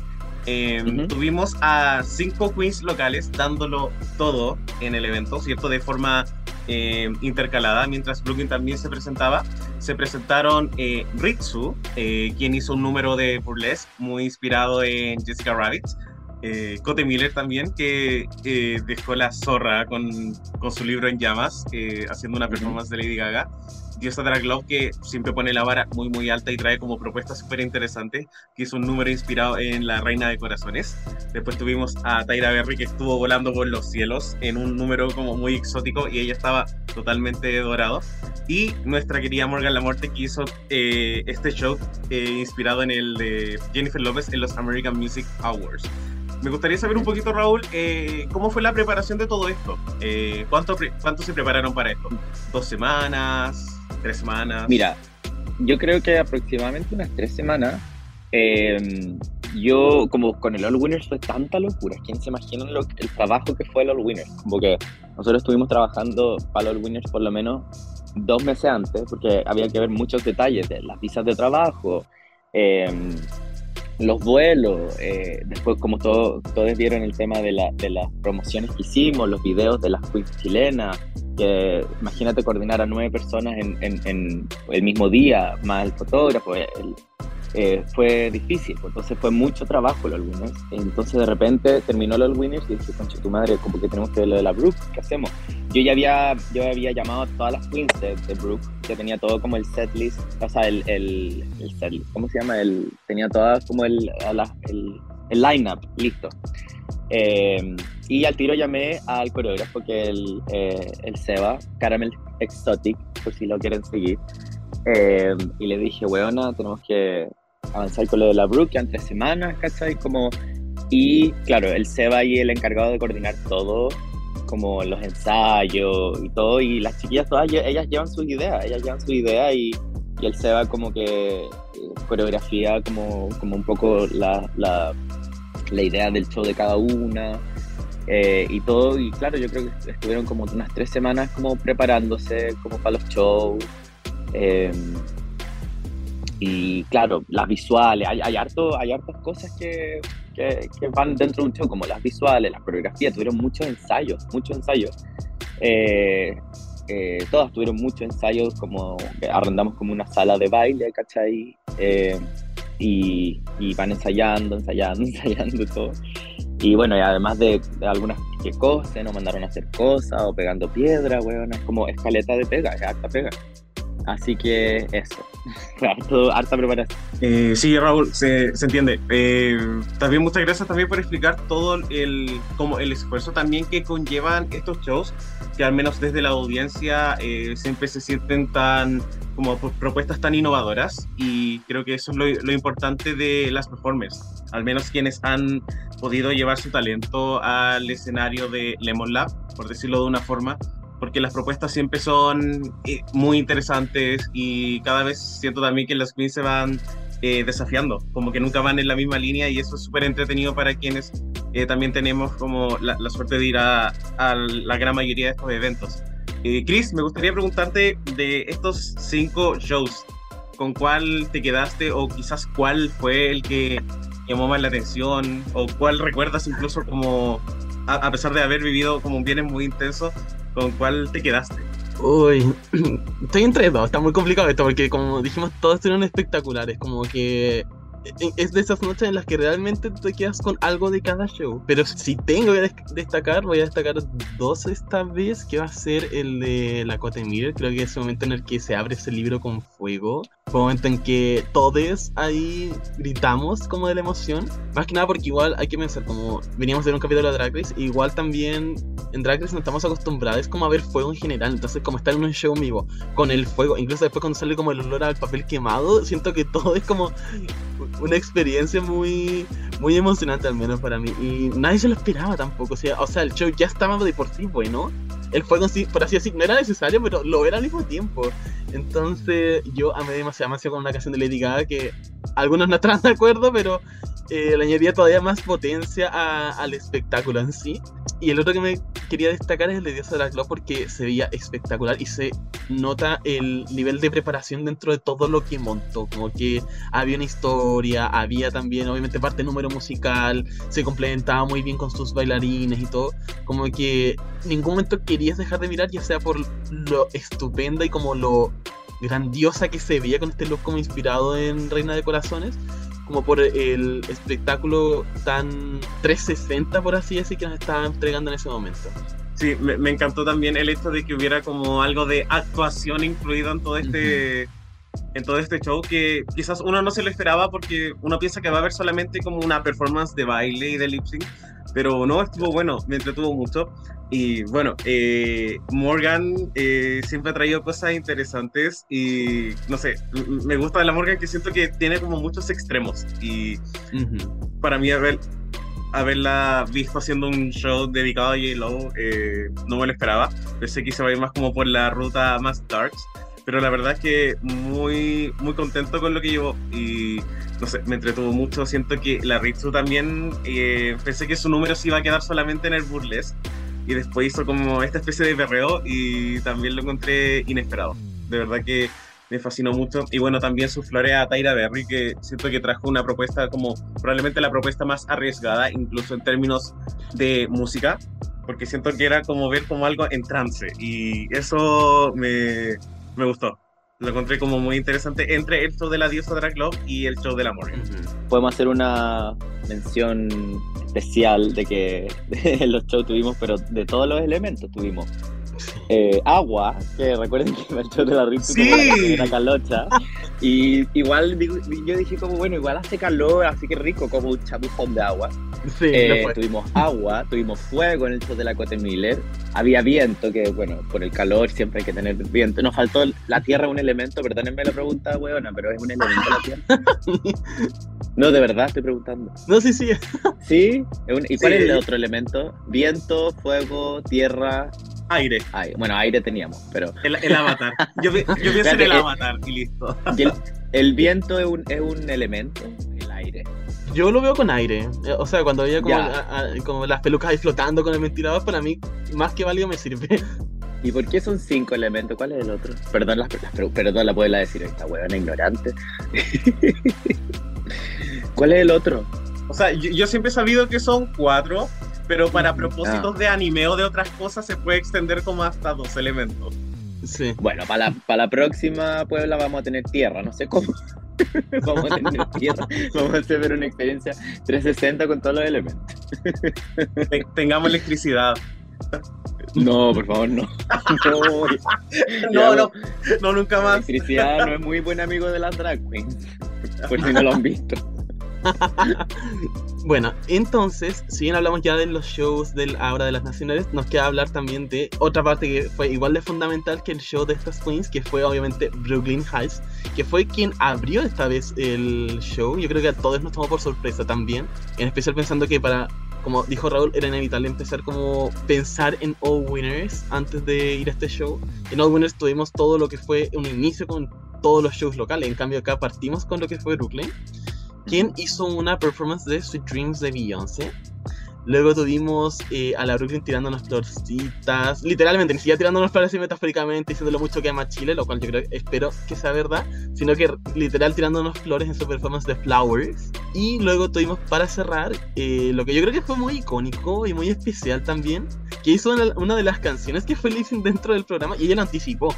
Speaker 1: Em, tuvimos a cinco queens locales dándolo todo en el evento, ¿cierto? De forma em, intercalada, mientras Brooklyn también se presentaba. Se presentaron eh, Ritsu, eh, quien hizo un número de burlesque muy inspirado en Jessica Rabbit. Eh, Cote Miller también, que dejó la zorra con, con, su libro en llamas, haciendo una performance de Lady Gaga. Diosa Drag Love que siempre pone la vara muy muy alta y trae como propuestas súper interesantes, que es un número inspirado en La Reina de Corazones. Después tuvimos a Tyra Berry que estuvo volando por los cielos en un número como muy exótico y ella estaba totalmente dorado. Y nuestra querida Morgan Lamorte que hizo eh, este show eh, inspirado en el de Jennifer Lopez en los American Music Awards. Me gustaría saber un poquito, Raúl, eh, cómo fue la preparación de todo esto. ¿cuánto, ¿Cuánto se prepararon para esto? ¿Dos semanas? Tres semanas.
Speaker 3: Mira, yo creo que aproximadamente unas tres semanas. Em, yo, como con el All Winners fue tanta locura. ¿Quién se imagina lo, el trabajo que fue el All Winners? Como que nosotros estuvimos trabajando para el All Winners por lo menos dos meses antes, porque había que ver muchos detalles de las visas de trabajo, em, los vuelos, eh, después como todo, todos vieron el tema de, la, de, las promociones que hicimos, los videos de las queens chilenas, que imagínate coordinar a nueve personas en, en, el mismo día, más el fotógrafo, eh, fue difícil, pues, entonces fue mucho trabajo los Winners. Entonces de repente terminó los Winners y dije, concha tu madre, como que tenemos que ver lo de la Brooke, ¿qué hacemos? Yo ya había, yo había llamado a todas las queens de, de Brooke, que tenía todo como el setlist, o sea, el, el, el ¿cómo se llama? El, tenía todas como el, el, el line-up listo. Eh, y al tiro llamé al coreógrafo que el, eh, el Seba, Caramel Exotic, por si lo quieren seguir. Eh, y le dije, weona, tenemos que avanzar con lo de la Brook, ya en tres semanas, ¿cachai? Como, y claro, el Seba y el encargado de coordinar todo, como los ensayos y todo, y las chiquillas todas, ellas llevan sus ideas, ellas llevan su idea y, y el Seba como que coreografía como, como un poco la, la la idea del show de cada una eh, y todo. Y claro, yo creo que estuvieron como unas tres semanas como preparándose como para los shows. Eh, y claro, las visuales, hay, hay, harto, hay hartas cosas que, que, van dentro de un show, como las visuales, la coreografía, tuvieron muchos ensayos, muchos ensayos. Eh, todas tuvieron muchos ensayos, como arrendamos como una sala de baile, ¿cachai? Y, van ensayando, ensayando, ensayando todo. Y bueno, y además de, algunas que cosen o mandaron a hacer cosas o pegando piedra, weón, es como escaleta de pega, es harta pega. Así que eso, harto, harta preparación.
Speaker 1: Eh, sí, Raúl, se, se entiende. Eh, también muchas gracias también por explicar todo el, como el esfuerzo también que conllevan estos shows, que al menos desde la audiencia eh, siempre se sienten tan como propuestas tan innovadoras y creo que eso es lo, lo, importante de las performers, al menos quienes han podido llevar su talento al escenario de Lemon Lab, por decirlo de una forma, porque las propuestas siempre son eh, muy interesantes y cada vez siento también que las queens se van eh, desafiando, como que nunca van en la misma línea y eso es súper entretenido para quienes eh, también tenemos como la, la, suerte de ir a, a la gran mayoría de estos eventos. Chris, me gustaría preguntarte de estos cinco shows, ¿con cuál te quedaste o quizás cuál fue el que llamó más la atención o cuál recuerdas incluso como, a, pesar de haber vivido como un bienes muy intenso, ¿con cuál te quedaste?
Speaker 2: Uy, estoy entre dos, está muy complicado esto porque como dijimos todos estuvieron espectaculares, como que es de esas noches en las que realmente te quedas con algo de cada show. Pero si tengo que destacar, voy a destacar dos esta vez, que va a ser el de la Miller. Creo que es el momento en el que se abre ese libro con fuego. Fue un momento en que todos ahí gritamos como de la emoción. Más que nada porque igual hay que pensar, como veníamos de un capítulo de Drag Race, igual también en Drag Race no estamos acostumbrados como a ver fuego en general. Entonces, como estar en un show vivo con el fuego, incluso después cuando sale como el olor al papel quemado, siento que todo es como una experiencia muy, muy emocionante, al menos para mí. Y nadie se lo esperaba tampoco. O sea, o sea el show ya estaba de por sí bueno. El fuego, por así decirlo, no era necesario, pero lo era al mismo tiempo. Entonces, yo amé demasiado, demasiado con una canción de Lady Gaga que algunos no estaban de acuerdo, pero eh, le añadía todavía más potencia al espectáculo en sí. Y el otro que me quería destacar es el de Dios de la Club porque se veía espectacular y se nota el nivel de preparación dentro de todo lo que montó. Como que había una historia, había también obviamente parte número musical, se complementaba muy bien con sus bailarines y todo. Como que en ningún momento querías dejar de mirar, ya sea por lo estupenda y como lo grandiosa que se veía con este look como inspirado en Reina de Corazones, como por el espectáculo tan 360, por así decir, que nos estaba entregando en ese momento.
Speaker 1: Sí, me, encantó también el hecho de que hubiera como algo de actuación incluido en todo este, en todo este show que quizás uno no se lo esperaba porque uno piensa que va a haber solamente como una performance de baile y de lip sync, pero no, estuvo bueno, me entretuvo mucho. Y bueno, eh, Morgan eh, siempre ha traído cosas interesantes y no sé, me gusta de la Morgan que siento que tiene como muchos extremos y para mí haber, haberla visto haciendo un show dedicado a J-Lo eh, no me lo esperaba, pensé que se va a ir más como por la ruta más darks, pero la verdad es que muy, muy contento con lo que llevó y no sé, me entretuvo mucho, siento que la Ritsu también, pensé que su número se iba a quedar solamente en el burlesque y después hizo como esta especie de berreo y también lo encontré inesperado. De verdad que me fascinó mucho. Y bueno, también su florea a Tyra Berry, que siento que trajo una propuesta como probablemente la propuesta más arriesgada, incluso en términos de música, porque siento que era como ver como algo en trance. Y eso me, me gustó. Lo encontré como muy interesante entre el show de la diosa Drag Love y el show del amor.
Speaker 3: Podemos hacer una mención especial de que en los shows tuvimos, pero de todos los elementos tuvimos eh, agua, que recuerden que me echó de la risa
Speaker 1: sí.
Speaker 3: una calocha. Y igual yo dije como, bueno, igual hace calor, así que rico, como un chapuzón de agua.
Speaker 2: Sí,
Speaker 3: eh, tuvimos agua, tuvimos fuego en el show de la Cote Miller, había viento, que bueno, por el calor siempre hay que tener viento. Nos faltó la tierra un elemento, perdónenme la pregunta, weona, pero es un elemento la tierra. no, de verdad estoy preguntando.
Speaker 2: No, sí, sí.
Speaker 3: ¿Sí? ¿Y cuál es el otro elemento? Viento, fuego, tierra,
Speaker 1: Aire.
Speaker 3: Bueno, aire teníamos, pero.
Speaker 1: El, avatar. Yo, yo pienso en el avatar y listo.
Speaker 3: el, viento es un, es un elemento, el aire.
Speaker 2: Yo lo veo con aire. O sea, cuando veía como, como las pelucas ahí flotando con el ventilador, para mí, más que válido me sirve.
Speaker 3: ¿Y por qué son cinco elementos? ¿Cuál es el otro? Perdón, las, perdón la puedo decir esta huevona ignorante. ¿Cuál es el otro?
Speaker 1: O sea, yo, siempre he sabido que son cuatro, pero para propósitos ah. de anime o de otras cosas se puede extender como hasta dos elementos.
Speaker 2: Sí.
Speaker 3: Bueno, para la, para la próxima Puebla vamos a tener tierra, no sé cómo. vamos a tener tierra, vamos a hacer una experiencia 360 con todos los elementos.
Speaker 1: tengamos electricidad.
Speaker 3: No, por favor, no.
Speaker 1: No, no, no, nunca más.
Speaker 3: La electricidad no es muy buen amigo de las drag queens, por si no lo han visto.
Speaker 2: bueno, entonces, si bien hablamos ya de los shows del ahora de las nacionales, nos queda hablar también de otra parte que fue igual de fundamental que el show de estas queens, que fue obviamente Brooklyn Heights, que fue quien abrió esta vez el show. Yo creo que a todos nos tomó por sorpresa también, en especial pensando que para como dijo Raúl, era inevitable empezar como pensar en All Winners antes de ir a este show. En All Winners tuvimos todo lo que fue un inicio con todos los shows locales, en cambio acá partimos con lo que fue Brooklyn quien hizo una performance de Sweet Dreams de Beyoncé. Luego tuvimos eh, a la Brooklyn tirándonos florcitas, literalmente, ni siquiera tirándonos flores metafóricamente, diciéndolo mucho que ama Chile, lo cual yo creo, espero que sea verdad, sino que literal tirándonos flores en su performance de Flowers. Y luego tuvimos para cerrar eh, lo que yo creo que fue muy icónico y muy especial también, que hizo una, de las canciones que fue listening dentro del programa y ella lo anticipó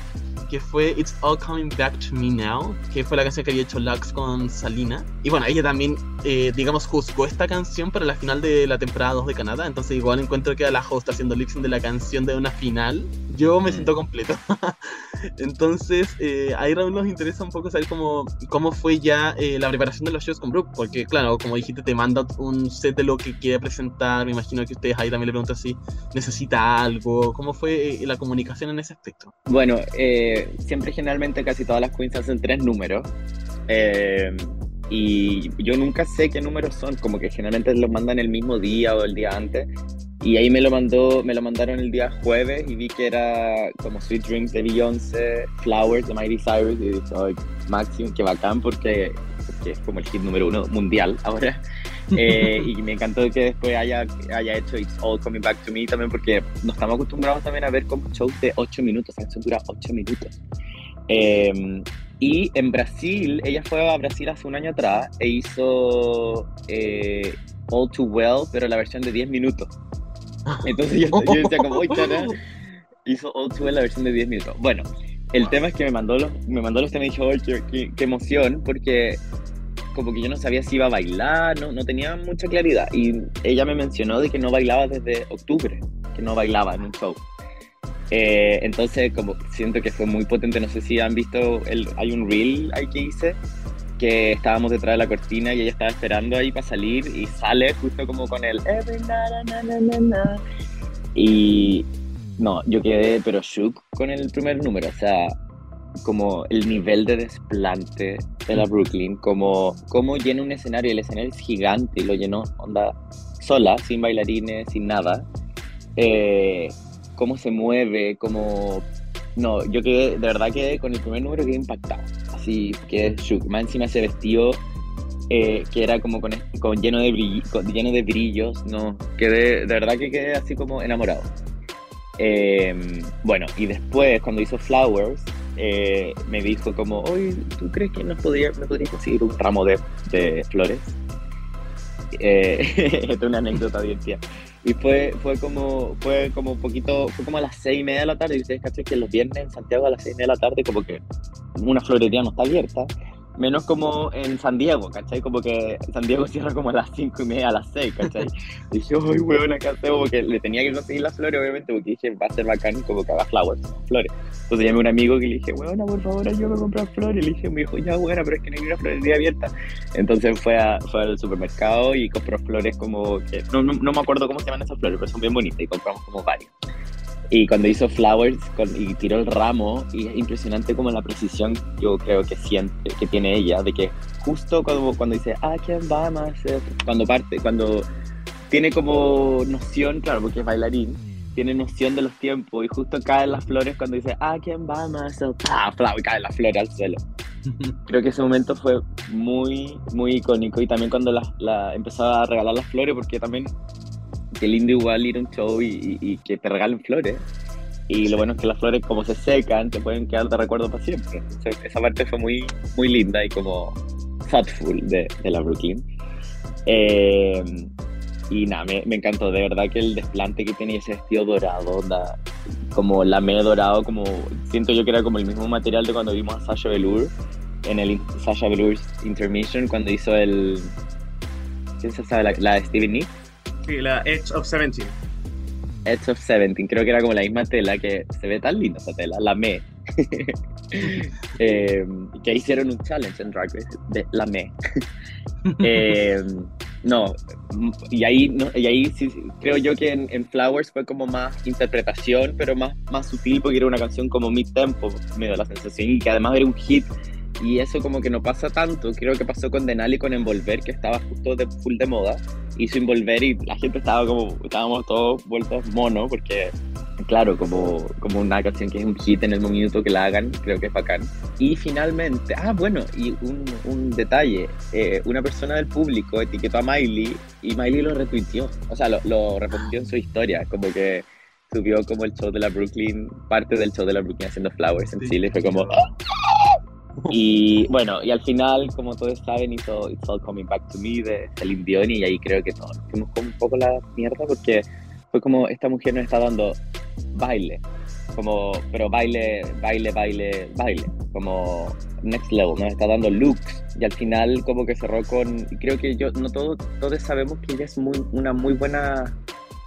Speaker 2: que fue It's All Coming Back to Me Now, que fue la canción que había hecho Lux con Salina. Y bueno, ella también, eh, digamos, juzgó esta canción para la final de la temporada 2 de Canadá, entonces igual encuentro que a la host haciendo lip de la canción de una final, yo me siento completo. entonces, eh, ahí Raúl nos interesa un poco saber cómo, cómo fue ya eh, la preparación de los shows con Brooke, porque claro, como dijiste, te manda un set de lo que quiere presentar, me imagino que ustedes ahí también le preguntan si necesita algo, ¿cómo fue la comunicación en ese aspecto?
Speaker 3: Bueno, eh, siempre generalmente casi todas las queens hacen tres números. Eh, y yo nunca sé qué números son, como que generalmente los mandan el mismo día o el día antes. Y ahí me lo mandó, me lo mandaron el día jueves y vi que era como Sweet Dreams de Beyoncé, Flowers de Miley Cyrus y dije, ay, Maxim, qué bacán porque, porque, es como el hit número uno mundial ahora. Eh, y me encantó que después haya, haya hecho It's All Coming Back to Me también porque nos estamos acostumbrados también a ver como shows de 8 minutos, canción dura 8 minutos. Eh, y en Brasil, ella fue a Brasil hace un año atrás e hizo eh, All Too Well, pero la versión de 10 minutos. Entonces yo, decía como, chana, hizo All Too Well la versión de 10 minutos. Bueno, el tema es que me mandó los, me mandó los temas y dije, qué, qué, emoción, porque como que yo no sabía si iba a bailar, no, no tenía mucha claridad. Y ella me mencionó de que no bailaba desde octubre, que no bailaba en un show. Eh, entonces, como siento que fue muy potente, no sé si han visto, el, hay un reel ahí que hice, que estábamos detrás de la cortina y ella estaba esperando ahí para salir y sale justo como con el... Y no, yo quedé pero shook con el primer número, o sea, como el nivel de desplante de la Brooklyn, como, como llena un escenario, el escenario es gigante y lo llenó onda sola, sin bailarines, sin nada. Eh, cómo se mueve, cómo... No, yo quedé, de verdad que con el primer número quedé impactado. Así que más encima ese vestido eh, que era como con, con lleno, de lleno de brillos, no, quedé, de verdad que quedé así como enamorado. Em, bueno, y después cuando hizo Flowers, eh, me dijo como, oye, ¿tú crees que nos podría, me podría conseguir un ramo de, de flores? Eh, es una anécdota divertida. Y fue, fue como, fue como poquito, fue como a las seis y media de la tarde, y ustedes caché que los viernes en Santiago a las seis y media de la tarde como que una florería no está abierta, menos como en San Diego, ¿cachai? Como que San Diego cierra como a las 5 y media, a las 6, ¿cachai? Y dije, uy, weón, acá hacemos, porque le tenía que conseguir las flores, obviamente, porque dije, va a ser bacán como que haga flowers, flores. Entonces llamé a un amigo que le dije, weón, por favor, ayúdame a comprar flores. Y le dije, me dijo, ya, bueno, pero es que no hay una florería abierta. Entonces fue, a, fue al supermercado y compró flores como que, no, no, no me acuerdo cómo se llaman esas flores, pero son bien bonitas y compramos como varias. Y cuando hizo Flowers y tiró el ramo, y es impresionante como la precisión yo creo que siente, que tiene ella, de que justo cuando, cuando dice, ¿a quién va más? Cuando parte, cuando tiene como noción, claro, porque es bailarín, tiene noción de los tiempos y justo caen las flores cuando dice, ¿a quién va más? ¡Ah! Y cae la flor al suelo. Creo que ese momento fue muy, muy icónico y también cuando la, la empezó a regalar las flores, porque también qué lindo igual ir a un show y, que te regalen flores. Y lo bueno es que las flores como se secan, te pueden quedar de recuerdo para siempre. esa parte fue muy, muy linda y como thoughtful de, de la Brooklyn. Eh, y nada, me, me, encantó, de verdad que el desplante que tenía ese vestido dorado, da, como lamé dorado, como siento yo que era como el mismo material de cuando vimos a Sasha Velour en el Sasha Velour's Intermission, cuando hizo el... ¿Quién se sabe? La, la de Steven
Speaker 1: La Edge of 17.
Speaker 3: Edge of 17, creo que era como la misma tela que se ve tan linda esa tela, la Me. eh, que hicieron un challenge en Drag la Me. eh, no, y ahí, y ahí sí, creo yo que en, Flowers fue como más interpretación, pero más, más sutil porque era una canción como mid-tempo, me dio la sensación, y que además era un hit y eso como que no pasa tanto. Creo que pasó con Denali con Envolver, que estaba justo de full de moda. Hizo Envolver y la gente estaba como, estábamos todos vueltos mono, porque claro, como, como una canción que es un hit en el minuto que la hagan, creo que es bacán. Y finalmente, ah, bueno, y un, un detalle, eh, una persona del público etiquetó a Miley y Miley lo retuiteó, o sea, lo, lo en su historia, como que subió como el show de la Brooklyn, parte del show de la Brooklyn haciendo Flowers en Chile, fue como... Y bueno, y al final, como todos saben, hizo It's All Coming Back to Me de Celine Dion y ahí creo que todos fuimos como un poco la mierda porque fue como esta mujer nos está dando baile, como, pero baile, baile, baile, baile, como next level, nos está dando looks y al final como que cerró con, creo que yo, no todos, todos sabemos que ella es muy, una muy buena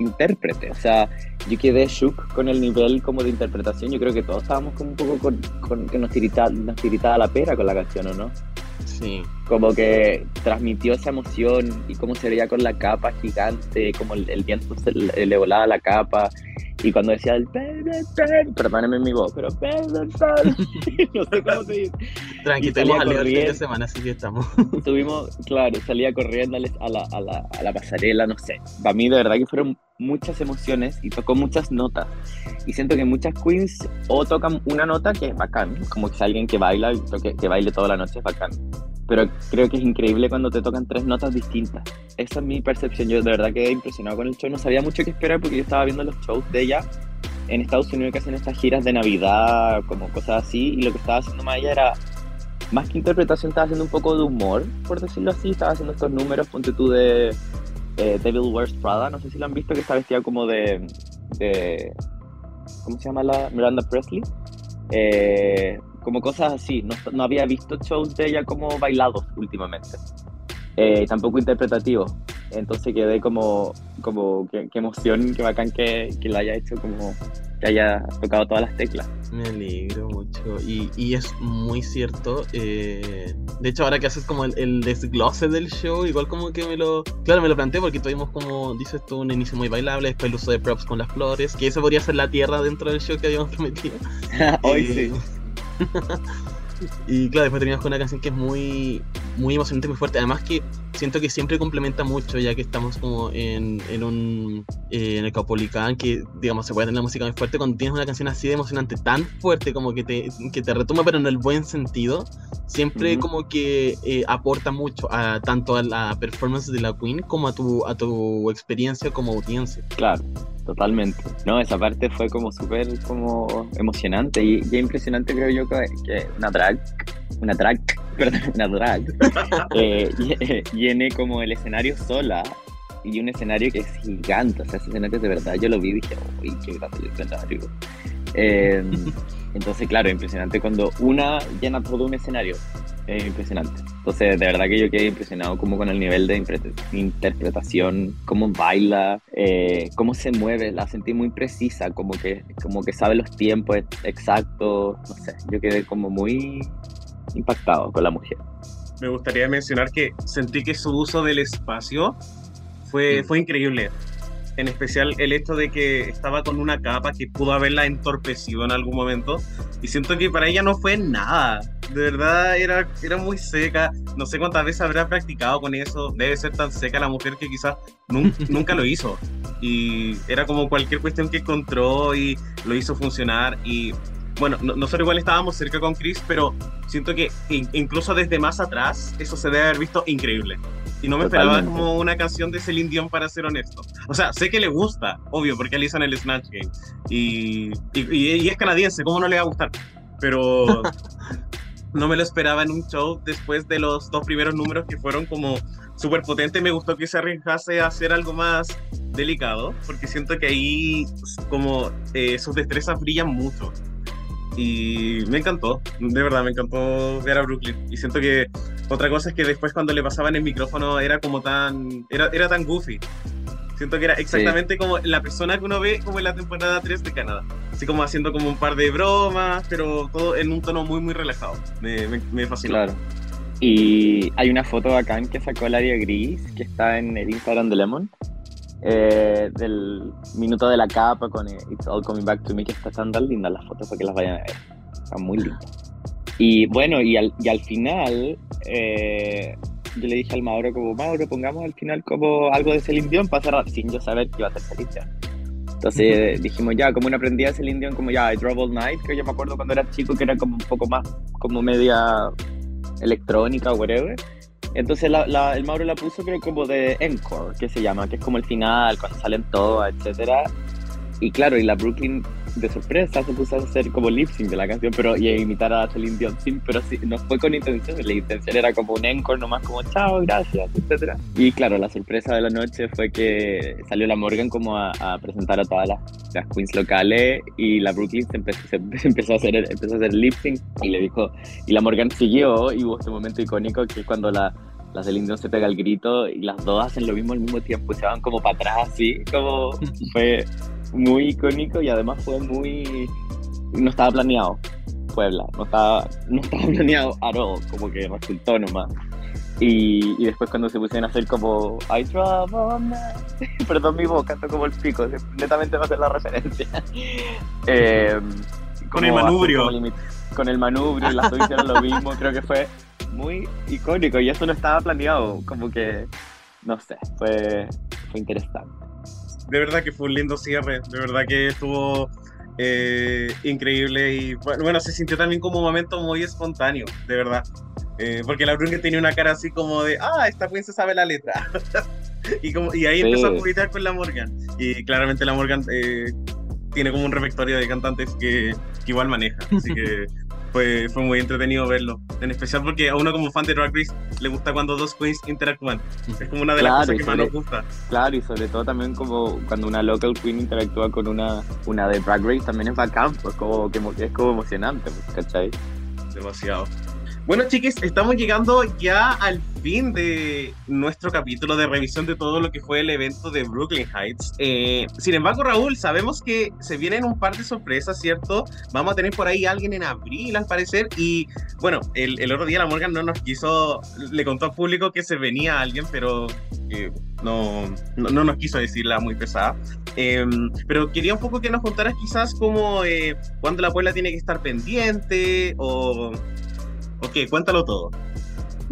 Speaker 3: intérprete, o sea, yo quedé shook con el nivel como de interpretación, yo creo que todos estábamos como un poco con, con que nos tiritaba, nos tiritaba la pera con la canción, ¿o no?
Speaker 2: Sí.
Speaker 3: Como que transmitió esa emoción y cómo se veía con la capa gigante, como el, el viento se le, le volaba la capa y cuando decía el perdónenme mi voz, pero no sé cómo se dice.
Speaker 2: Tranqui, al fin de semana, así que estamos.
Speaker 3: Tuvimos, claro, salía corriendo a la, a la, a la pasarela, no sé. Para mí, de verdad que fueron muchas emociones y tocó muchas notas. Y siento que muchas queens o tocan una nota que es bacán, como que si alguien que baila, y toque- que baile toda la noche es bacán. Pero creo que es increíble cuando te tocan tres notas distintas. Esa es mi percepción. Yo de verdad quedé impresionado con el show. No sabía mucho qué esperar porque yo estaba viendo los shows de ella en Estados Unidos que hacen estas giras de Navidad, como cosas así. Y lo que estaba haciendo ella era más que interpretación, estaba haciendo un poco de humor, por decirlo así. Estaba haciendo estos números, ponte tú de eh, Devil Wears Prada. No sé si lo han visto, que está vestida como de. de ¿Cómo se llama la Miranda Presley? Eh, como cosas así. No, no había visto shows de ella como bailados últimamente. Eh, tampoco interpretativos. Entonces quedé como, como qué, qué emoción, qué bacán que, que lo haya hecho, como que haya tocado todas las teclas.
Speaker 2: Me alegro mucho. Y, y es muy cierto. eh, de hecho, ahora que haces como el, el desglose del show, igual como que me lo. Claro, me lo planteé porque tuvimos como, dices tú, un inicio muy bailable, después el uso de props con las flores, que eso podría ser la tierra dentro del show que habíamos prometido.
Speaker 3: Hoy sí.
Speaker 2: y claro, después terminamos con una canción que es muy, muy emocionante, muy fuerte. Además que siento que siempre complementa mucho, ya que estamos como en, en un eh, en el Caupolicán, que digamos se puede tener la música muy fuerte. Cuando tienes una canción así de emocionante, tan fuerte como que te, que te retoma, pero en el buen sentido, siempre
Speaker 3: Ujú.
Speaker 2: como que eh, aporta mucho a tanto a la performance de la Queen como a tu, a tu experiencia como audiencia.
Speaker 3: Claro, totalmente. No, esa parte fue como súper como emocionante y, y impresionante creo yo que, que una drag, una drag, perdón, drag, eh, lle- llene como el escenario sola y un escenario que es gigante, o sea, ese escenario de verdad, yo lo vi y dije, uy, qué grande el escenario. Eh, entonces, claro, impresionante cuando una llena todo un escenario. Es impresionante. Entonces, de verdad que yo quedé impresionado como con el nivel de interpre- interpretación, cómo baila, eh, cómo se mueve. La sentí muy precisa, como que, como que sabe los tiempos ex- exactos. No sé, yo quedé como muy impactado con la mujer.
Speaker 1: Me gustaría mencionar que sentí que su uso del espacio fue,
Speaker 2: Mm.
Speaker 1: fue increíble. En especial el hecho de que estaba con una capa que pudo haberla entorpecido en algún momento. Y siento que para ella no fue nada. De verdad era, era muy seca. No sé cuántas veces habrá practicado con eso. Debe ser tan seca la mujer que quizás nun- nunca lo hizo. Y era como cualquier cuestión que encontró y lo hizo funcionar. Y bueno, no- nosotros igual estábamos cerca con Chris, pero siento que in- incluso desde más atrás eso se debe haber visto increíble. Y no me esperaba
Speaker 3: Totalmente.
Speaker 1: como una canción de Celine Dion para ser honesto. O sea, sé que le gusta, obvio, porque hizo en el Snatch Game. Y, y, y- y es canadiense, ¿cómo no le va a gustar? Pero no me lo esperaba en un show después de los dos primeros números que fueron como súper potentes. Me gustó que se arriesgase a hacer algo más delicado, porque siento que ahí como eh, sus destrezas brillan mucho. Y me encantó, de verdad, me encantó ver a Brooklyn. Y siento que otra cosa es que después cuando le pasaban el micrófono era como tan, era, era tan goofy. Siento que era exactamente como la persona que uno ve como en la temporada 3 de Canadá. Así como haciendo como un par de bromas, pero todo en un tono muy, muy relajado. Me, me, me fascinó.
Speaker 3: Claro. Y hay una foto bacán que sacó el área gris, que está en el Instagram de Lemon, eh, del minuto de la capa con eh, It's All Coming Back to Me, que está tan tan linda las fotos para que las vayan a ver. Están muy lindas. Y bueno, y al, y al final, eh, yo le dije al Mauro como, Mauro, pongamos al final como algo de Celine Dion para cerrar, sin yo saber que iba a ser Celine Dion. Entonces dijimos ya, como una prendida de Celine Dion, como ya, I Drove All Night, que yo me acuerdo cuando era chico que era como un poco más, como media electrónica o whatever. Entonces la- la- el Mauro la puso creo como de encore, que se llama, que es como el final, cuando salen todas, etcétera. Y claro, y la Brooklyn de sorpresa se puso a hacer como lip sync de la canción pero, y a imitar a Celine Dion, sí, pero sí, no fue con intención, la intención era como un encore nomás como chao, gracias, etcétera. Y claro, la sorpresa de la noche fue que salió la Morgan como a, presentar a todas las, las, queens locales y la Brooklyn se empezó, se empezó a hacer empezó a hacer lip sync y le dijo, y la Morgan siguió y hubo este momento icónico que es cuando la la Celine Dion se pega el grito y las dos hacen lo mismo al mismo tiempo, se van como para atrás, así, como fue muy icónico y además fue muy... no estaba planeado, Puebla, no estaba, no estaba planeado at all, como que resultó nomás. Y, y después cuando se pusieron a hacer como I trouble perdón mi boca, esto como el pico, netamente va a ser la referencia.
Speaker 1: Eh, con el manubrio.
Speaker 3: Con el manubrio, las dos hicieron lo mismo, creo que fue muy icónico y eso no estaba planeado, como que, no sé, fue, fue interesante.
Speaker 1: De verdad que fue un lindo cierre, de verdad que estuvo eh, increíble y bueno, se sintió también como un momento muy espontáneo, de verdad. Eh, porque la Brunge tenía una cara así como de, ah, esta se sabe la letra. y, como, y ahí empezó a publicar con la Morgan. Y claramente la Morgan eh, tiene como un repertorio de cantantes que, que igual maneja. Así que fue, fue muy entretenido verlo. En especial porque a uno como fan de Drag Race le gusta cuando dos queens interactúan. Es como una de las cosas que más nos gusta.
Speaker 3: Claro, y sobre todo también como cuando una local queen interactúa con una, una de Drag Race también es bacán, pues como que es como emocionante, pues, ¿cachai?
Speaker 1: Demasiado. Bueno, chiquis, estamos llegando ya al fin de nuestro capítulo de revisión de todo lo que fue el evento de Brooklyn Heights. Eh, sin embargo, Raúl, sabemos que se vienen un par de sorpresas, ¿cierto? Vamos a tener por ahí a alguien en abril, al parecer. Y bueno, el, otro día la Morgan no nos quiso, le contó al público que se venía alguien, pero eh, no, no, nos quiso decirla muy pesada. Em, pero quería un poco que nos contaras quizás como eh, cuándo la puebla tiene que estar pendiente o Ok, cuéntalo todo.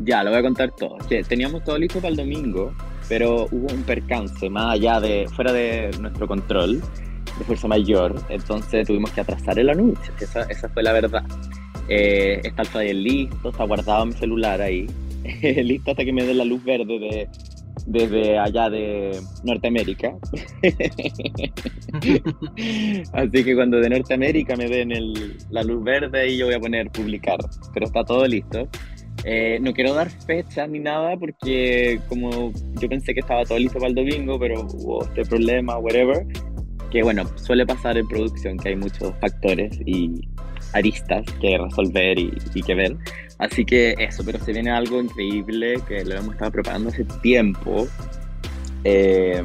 Speaker 3: Ya, lo voy a contar todo. Teníamos todo listo para el domingo, pero hubo un percance más allá de, fuera de nuestro control, de fuerza mayor, entonces tuvimos que atrasar el anuncio, esa, esa fue la verdad. Eh, está todavía listo, está guardado mi celular ahí, listo hasta que me dé la luz verde de, desde allá de Norteamérica. Así que cuando de Norteamérica me den el, la luz verde y yo voy a poner publicar, pero está todo listo. Eh, no quiero dar fecha ni nada porque como yo pensé que estaba todo listo para el domingo, pero hubo este problema, whatever, que bueno, suele pasar en producción que hay muchos factores y aristas que resolver y, y que ver. Así que eso, pero se viene algo increíble que lo hemos estado preparando hace tiempo. Eh,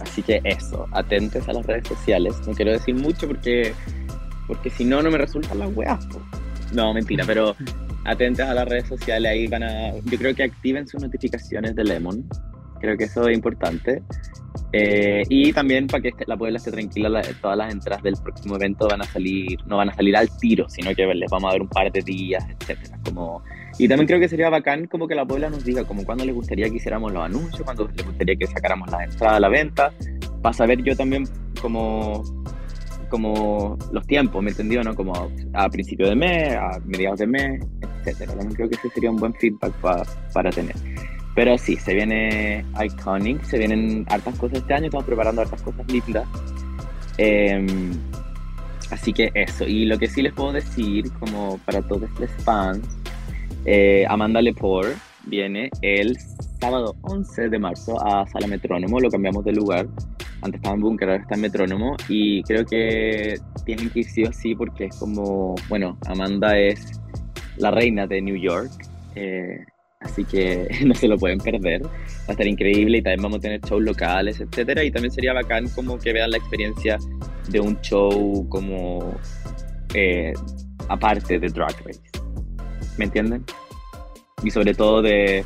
Speaker 3: así que eso, atentos a las redes sociales. No quiero decir mucho porque, porque si no, no me resultan las weas. No, mentira, pero atentos a las redes sociales. Ahí van a. Yo creo que activen sus notificaciones de Lemon. Creo que eso es importante. Eh, y también para que la Puebla esté tranquila, todas las entradas del próximo evento van a salir, no van a salir al tiro, sino que les vamos a dar un par de días, etcétera. Como, y también creo que sería bacán como que la Puebla nos diga como cuándo les gustaría que hiciéramos los anuncios, cuándo les gustaría que sacáramos las entradas a la venta, para saber yo también como, como los tiempos, ¿me entendió? ¿no? Como a principio de mes, a mediados de mes, etcétera. También creo que ese sería un buen feedback para tener. Pero sí, se viene Iconic, se vienen hartas cosas este año, estamos preparando hartas cosas lindas. Em, así que eso, y lo que sí les puedo decir, como para todos los fans, eh, Amanda Lepore viene el sábado 11 de marzo a Sala Metrónomo, lo cambiamos de lugar. Antes estaba en Bunker, ahora está en Metrónomo. Y creo que tienen que ir sí o sí porque es como, bueno, Amanda es la reina de New York. Eh, Así que no se lo pueden perder. Va a estar increíble y también vamos a tener shows locales, etcétera. Y también sería bacán como que vean la experiencia de un show como eh, aparte de Drag Race. ¿Me entienden? Y sobre todo de,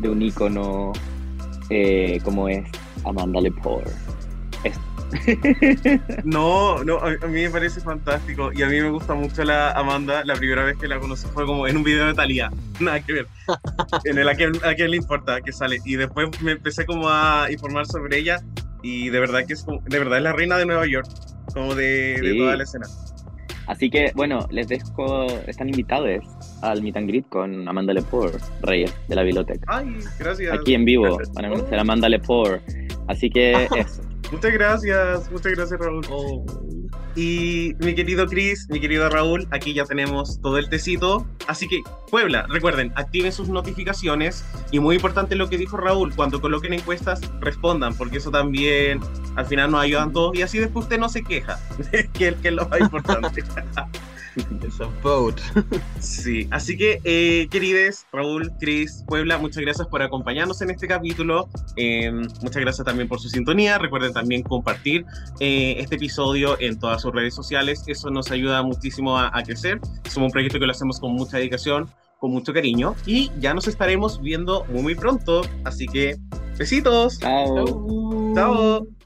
Speaker 3: de un ícono eh, como es Amanda Lepore.
Speaker 1: No, no, a, mí me parece fantástico y a mí me gusta mucho la Amanda. La primera vez que la conocí fue como en un video de Thalía, nada que ver. En el a quién, le importa que sale. Y después me empecé como a informar sobre ella y de verdad que es, de verdad es la reina de Nueva York, como de, toda la escena.
Speaker 3: Así que bueno, les dejo, están invitados al Meet and Greet con Amanda Lepore, Reyes de la biblioteca.
Speaker 1: Ay, gracias.
Speaker 3: Aquí en vivo van a conocer a Amanda Lepore. Así que eso.
Speaker 1: Muchas gracias, muchas gracias Raúl.
Speaker 3: Oh.
Speaker 1: Y mi querido Chris, mi querido Raúl, aquí ya tenemos todo el tecito. Así que, Puebla, recuerden, activen sus notificaciones. Y muy importante lo que dijo Raúl, cuando coloquen encuestas, respondan, porque eso también al final nos ayudan todos. Y así después usted no se queja, que, que es lo más importante.
Speaker 2: Eso, vote.
Speaker 1: Sí, así que, eh, querides, Raúl, Cris, Puebla, muchas gracias por acompañarnos en este capítulo. Eh, muchas gracias también por su sintonía. Recuerden también compartir eh, este episodio en todas sus redes sociales. Eso nos ayuda muchísimo a, a crecer. Es un proyecto que lo hacemos con mucha dedicación, con mucho cariño. Y ya nos estaremos viendo muy, muy pronto. Así que, besitos.
Speaker 3: Chao.
Speaker 1: Chao.